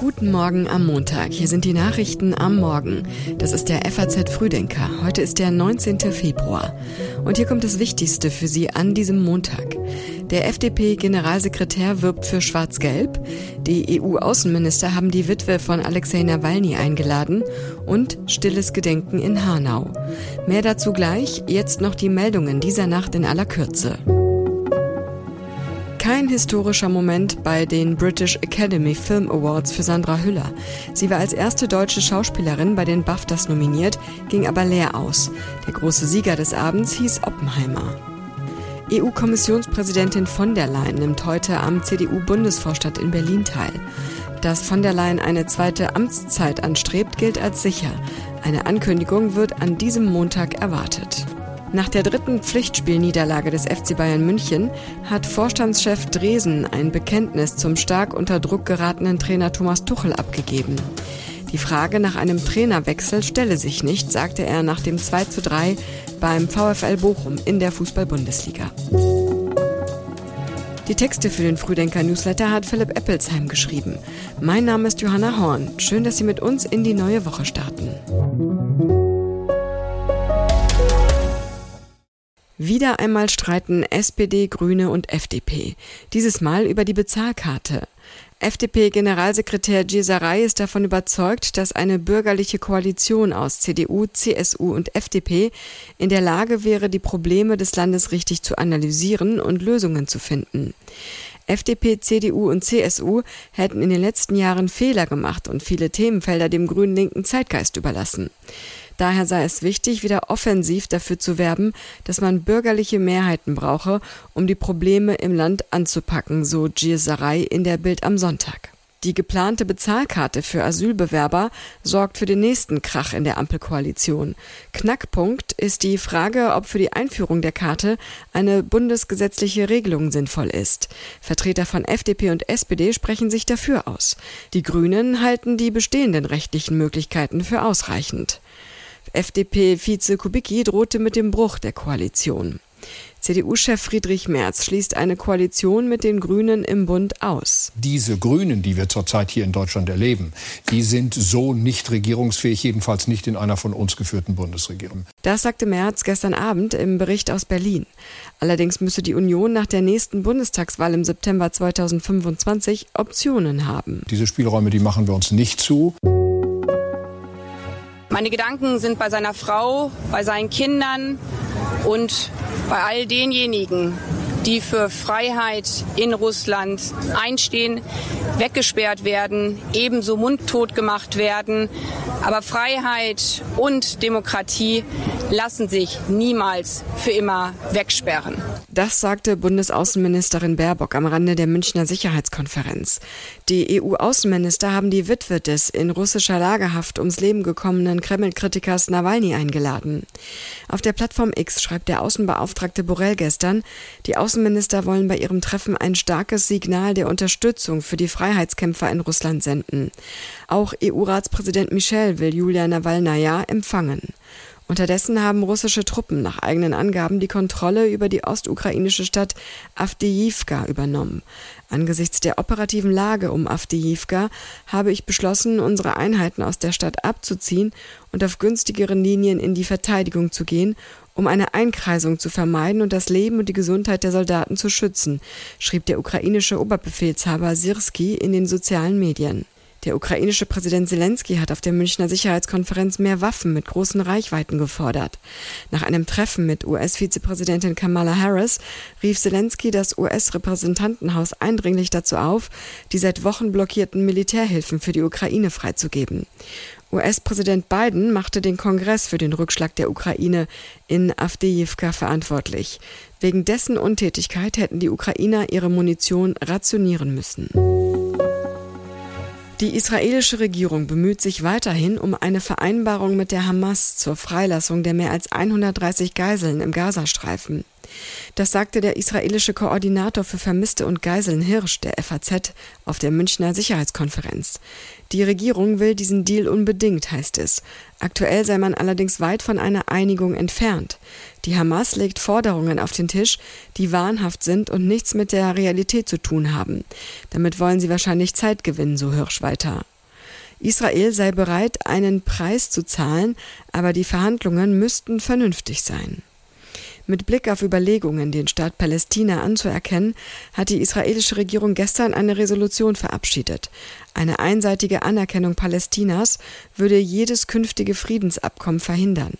Guten Morgen am Montag. Hier sind die Nachrichten am Morgen. Das ist der FAZ Frühdenker. Heute ist der 19. Februar. Und hier kommt das Wichtigste für Sie an diesem Montag. Der FDP-Generalsekretär wirbt für Schwarz-Gelb. Die EU-Außenminister haben die Witwe von Alexei Nawalny eingeladen. Und stilles Gedenken in Hanau. Mehr dazu gleich. Jetzt noch die Meldungen dieser Nacht in aller Kürze. Kein historischer Moment bei den British Academy Film Awards für Sandra Hüller. Sie war als erste deutsche Schauspielerin bei den BAFTAs nominiert, ging aber leer aus. Der große Sieger des Abends hieß Oppenheimer. EU-Kommissionspräsidentin von der Leyen nimmt heute am CDU-Bundesvorstand in Berlin teil. Dass von der Leyen eine zweite Amtszeit anstrebt, gilt als sicher. Eine Ankündigung wird an diesem Montag erwartet. Nach der dritten Pflichtspielniederlage des FC Bayern München hat Vorstandschef Dresen ein Bekenntnis zum stark unter Druck geratenen Trainer Thomas Tuchel abgegeben. Die Frage nach einem Trainerwechsel stelle sich nicht, sagte er nach dem 2 zu 3 beim VfL Bochum in der Fußball-Bundesliga. Die Texte für den Frühdenker-Newsletter hat Philipp Eppelsheim geschrieben. Mein Name ist Johanna Horn. Schön, dass Sie mit uns in die neue Woche starten. Wieder einmal streiten SPD, Grüne und FDP. Dieses Mal über die Bezahlkarte. FDP-Generalsekretär Gieserei ist davon überzeugt, dass eine bürgerliche Koalition aus CDU, CSU und FDP in der Lage wäre, die Probleme des Landes richtig zu analysieren und Lösungen zu finden. FDP, CDU und CSU hätten in den letzten Jahren Fehler gemacht und viele Themenfelder dem grünen linken Zeitgeist überlassen. Daher sei es wichtig, wieder offensiv dafür zu werben, dass man bürgerliche Mehrheiten brauche, um die Probleme im Land anzupacken, so Gieserei in der Bild am Sonntag. Die geplante Bezahlkarte für Asylbewerber sorgt für den nächsten Krach in der Ampelkoalition. Knackpunkt ist die Frage, ob für die Einführung der Karte eine bundesgesetzliche Regelung sinnvoll ist. Vertreter von FDP und SPD sprechen sich dafür aus. Die Grünen halten die bestehenden rechtlichen Möglichkeiten für ausreichend. FDP-Vize Kubicki drohte mit dem Bruch der Koalition. CDU-Chef Friedrich Merz schließt eine Koalition mit den Grünen im Bund aus. Diese Grünen, die wir zurzeit hier in Deutschland erleben, die sind so nicht regierungsfähig, jedenfalls nicht in einer von uns geführten Bundesregierung. Das sagte Merz gestern Abend im Bericht aus Berlin. Allerdings müsse die Union nach der nächsten Bundestagswahl im September 2025 Optionen haben. Diese Spielräume, die machen wir uns nicht zu. Meine Gedanken sind bei seiner Frau, bei seinen Kindern und bei all denjenigen, die für Freiheit in Russland einstehen, weggesperrt werden, ebenso mundtot gemacht werden. Aber Freiheit und Demokratie lassen sich niemals für immer wegsperren. Das sagte Bundesaußenministerin Baerbock am Rande der Münchner Sicherheitskonferenz. Die EU-Außenminister haben die Witwe des in russischer Lagerhaft ums Leben gekommenen Kreml-Kritikers Nawalny eingeladen. Auf der Plattform X schreibt der Außenbeauftragte Borrell gestern, die Außenminister wollen bei ihrem Treffen ein starkes Signal der Unterstützung für die Freiheitskämpfer in Russland senden. Auch EU-Ratspräsident Michel will Julia Nawalnaja empfangen. Unterdessen haben russische Truppen nach eigenen Angaben die Kontrolle über die ostukrainische Stadt Avdiivka übernommen. Angesichts der operativen Lage um Avdiivka habe ich beschlossen, unsere Einheiten aus der Stadt abzuziehen und auf günstigeren Linien in die Verteidigung zu gehen, um eine Einkreisung zu vermeiden und das Leben und die Gesundheit der Soldaten zu schützen, schrieb der ukrainische Oberbefehlshaber Sirski in den sozialen Medien. Der ukrainische Präsident Zelensky hat auf der Münchner Sicherheitskonferenz mehr Waffen mit großen Reichweiten gefordert. Nach einem Treffen mit US-Vizepräsidentin Kamala Harris rief Zelensky das US-Repräsentantenhaus eindringlich dazu auf, die seit Wochen blockierten Militärhilfen für die Ukraine freizugeben. US-Präsident Biden machte den Kongress für den Rückschlag der Ukraine in Avdiivka verantwortlich. Wegen dessen Untätigkeit hätten die Ukrainer ihre Munition rationieren müssen. Die israelische Regierung bemüht sich weiterhin um eine Vereinbarung mit der Hamas zur Freilassung der mehr als 130 Geiseln im Gazastreifen. Das sagte der israelische Koordinator für Vermisste und Geiseln Hirsch der FAZ auf der Münchner Sicherheitskonferenz. Die Regierung will diesen Deal unbedingt, heißt es. Aktuell sei man allerdings weit von einer Einigung entfernt. Die Hamas legt Forderungen auf den Tisch, die wahnhaft sind und nichts mit der Realität zu tun haben. Damit wollen sie wahrscheinlich Zeit gewinnen, so Hirsch weiter. Israel sei bereit, einen Preis zu zahlen, aber die Verhandlungen müssten vernünftig sein. Mit Blick auf Überlegungen, den Staat Palästina anzuerkennen, hat die israelische Regierung gestern eine Resolution verabschiedet. Eine einseitige Anerkennung Palästinas würde jedes künftige Friedensabkommen verhindern.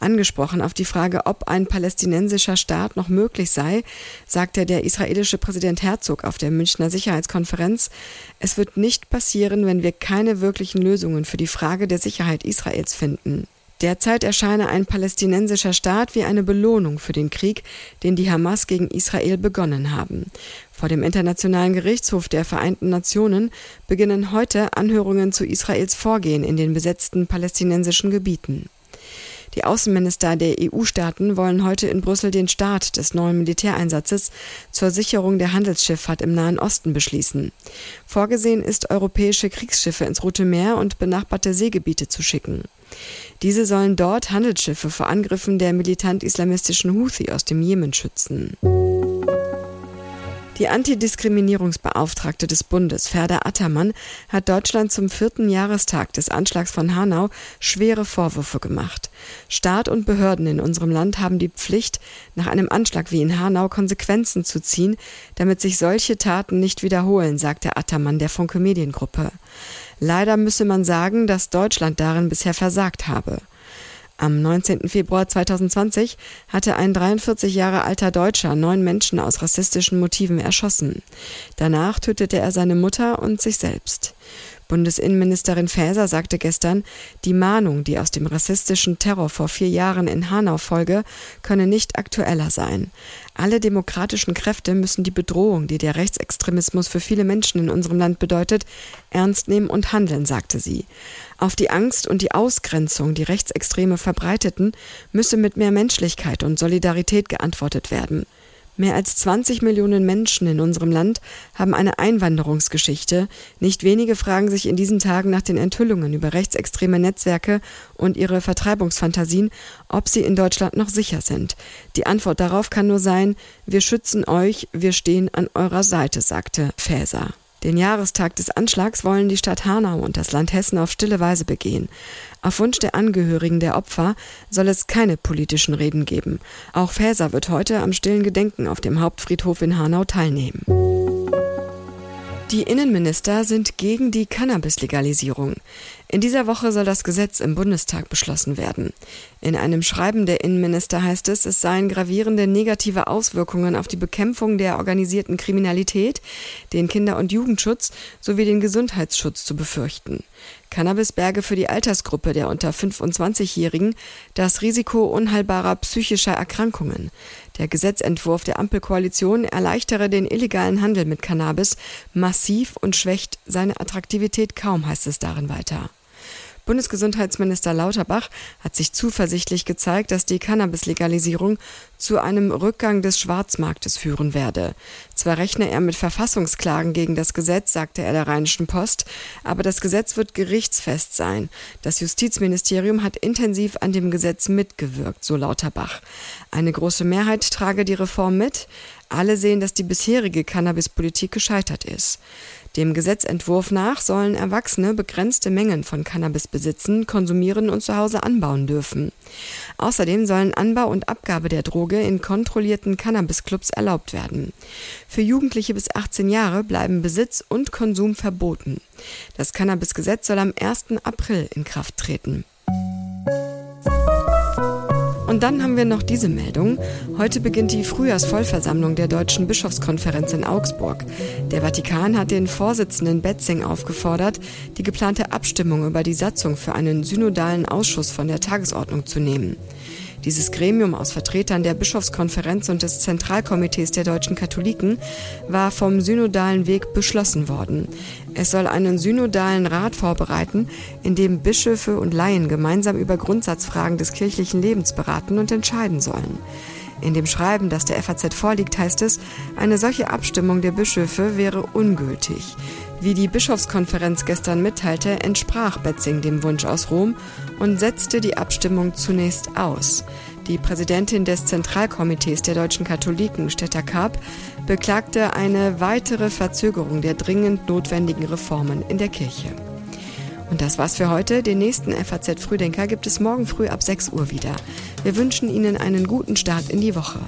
Angesprochen auf die Frage, ob ein palästinensischer Staat noch möglich sei, sagte der israelische Präsident Herzog auf der Münchner Sicherheitskonferenz, es wird nicht passieren, wenn wir keine wirklichen Lösungen für die Frage der Sicherheit Israels finden. Derzeit erscheine ein palästinensischer Staat wie eine Belohnung für den Krieg, den die Hamas gegen Israel begonnen haben. Vor dem Internationalen Gerichtshof der Vereinten Nationen beginnen heute Anhörungen zu Israels Vorgehen in den besetzten palästinensischen Gebieten. Die Außenminister der EU-Staaten wollen heute in Brüssel den Start des neuen Militäreinsatzes zur Sicherung der Handelsschifffahrt im Nahen Osten beschließen. Vorgesehen ist, europäische Kriegsschiffe ins Rote Meer und benachbarte Seegebiete zu schicken. Diese sollen dort Handelsschiffe vor Angriffen der militant-islamistischen Houthi aus dem Jemen schützen. Die Antidiskriminierungsbeauftragte des Bundes, Ferda Attermann, hat Deutschland zum vierten Jahrestag des Anschlags von Hanau schwere Vorwürfe gemacht. Staat und Behörden in unserem Land haben die Pflicht, nach einem Anschlag wie in Hanau Konsequenzen zu ziehen, damit sich solche Taten nicht wiederholen, sagte Attermann der Funke Mediengruppe. Leider müsse man sagen, dass Deutschland darin bisher versagt habe. Am 19. Februar 2020 hatte ein 43 Jahre alter Deutscher neun Menschen aus rassistischen Motiven erschossen. Danach tötete er seine Mutter und sich selbst. Bundesinnenministerin Faeser sagte gestern, die Mahnung, die aus dem rassistischen Terror vor vier Jahren in Hanau folge, könne nicht aktueller sein. Alle demokratischen Kräfte müssen die Bedrohung, die der Rechtsextremismus für viele Menschen in unserem Land bedeutet, ernst nehmen und handeln, sagte sie. Auf die Angst und die Ausgrenzung, die Rechtsextreme verbreiteten, müsse mit mehr Menschlichkeit und Solidarität geantwortet werden. Mehr als 20 Millionen Menschen in unserem Land haben eine Einwanderungsgeschichte. Nicht wenige fragen sich in diesen Tagen nach den Enthüllungen über rechtsextreme Netzwerke und ihre Vertreibungsfantasien, ob sie in Deutschland noch sicher sind. Die Antwort darauf kann nur sein, wir schützen euch, wir stehen an eurer Seite, sagte Faeser. Den Jahrestag des Anschlags wollen die Stadt Hanau und das Land Hessen auf stille Weise begehen. Auf Wunsch der Angehörigen der Opfer soll es keine politischen Reden geben. Auch Faeser wird heute am stillen Gedenken auf dem Hauptfriedhof in Hanau teilnehmen. Die Innenminister sind gegen die Cannabis-Legalisierung. In dieser Woche soll das Gesetz im Bundestag beschlossen werden. In einem Schreiben der Innenminister heißt es, es seien gravierende negative Auswirkungen auf die Bekämpfung der organisierten Kriminalität, den Kinder- und Jugendschutz sowie den Gesundheitsschutz zu befürchten. Cannabis berge für die Altersgruppe der unter 25-Jährigen das Risiko unheilbarer psychischer Erkrankungen. Der Gesetzentwurf der Ampelkoalition erleichtere den illegalen Handel mit Cannabis massiv und schwächt seine Attraktivität kaum, heißt es darin weiter. Bundesgesundheitsminister Lauterbach hat sich zuversichtlich gezeigt, dass die Cannabis-Legalisierung zu einem Rückgang des Schwarzmarktes führen werde. Zwar rechne er mit Verfassungsklagen gegen das Gesetz, sagte er der Rheinischen Post, aber das Gesetz wird gerichtsfest sein. Das Justizministerium hat intensiv an dem Gesetz mitgewirkt, so Lauterbach. Eine große Mehrheit trage die Reform mit. Alle sehen, dass die bisherige Cannabispolitik gescheitert ist. Dem Gesetzentwurf nach sollen Erwachsene begrenzte Mengen von Cannabis besitzen, konsumieren und zu Hause anbauen dürfen. Außerdem sollen Anbau und Abgabe der Droge in kontrollierten Cannabisclubs erlaubt werden. Für Jugendliche bis 18 Jahre bleiben Besitz und Konsum verboten. Das Cannabisgesetz soll am 1. April in Kraft treten. Und dann haben wir noch diese Meldung. Heute beginnt die Frühjahrsvollversammlung der Deutschen Bischofskonferenz in Augsburg. Der Vatikan hat den Vorsitzenden Betzing aufgefordert, die geplante Abstimmung über die Satzung für einen synodalen Ausschuss von der Tagesordnung zu nehmen. Dieses Gremium aus Vertretern der Bischofskonferenz und des Zentralkomitees der deutschen Katholiken war vom synodalen Weg beschlossen worden. Es soll einen synodalen Rat vorbereiten, in dem Bischöfe und Laien gemeinsam über Grundsatzfragen des kirchlichen Lebens beraten und entscheiden sollen. In dem Schreiben, das der FAZ vorliegt, heißt es, eine solche Abstimmung der Bischöfe wäre ungültig. Wie die Bischofskonferenz gestern mitteilte, entsprach Betzing dem Wunsch aus Rom und setzte die Abstimmung zunächst aus. Die Präsidentin des Zentralkomitees der deutschen Katholiken, Stetter Karp, beklagte eine weitere Verzögerung der dringend notwendigen Reformen in der Kirche. Und das war's für heute. Den nächsten FAZ Frühdenker gibt es morgen früh ab 6 Uhr wieder. Wir wünschen Ihnen einen guten Start in die Woche.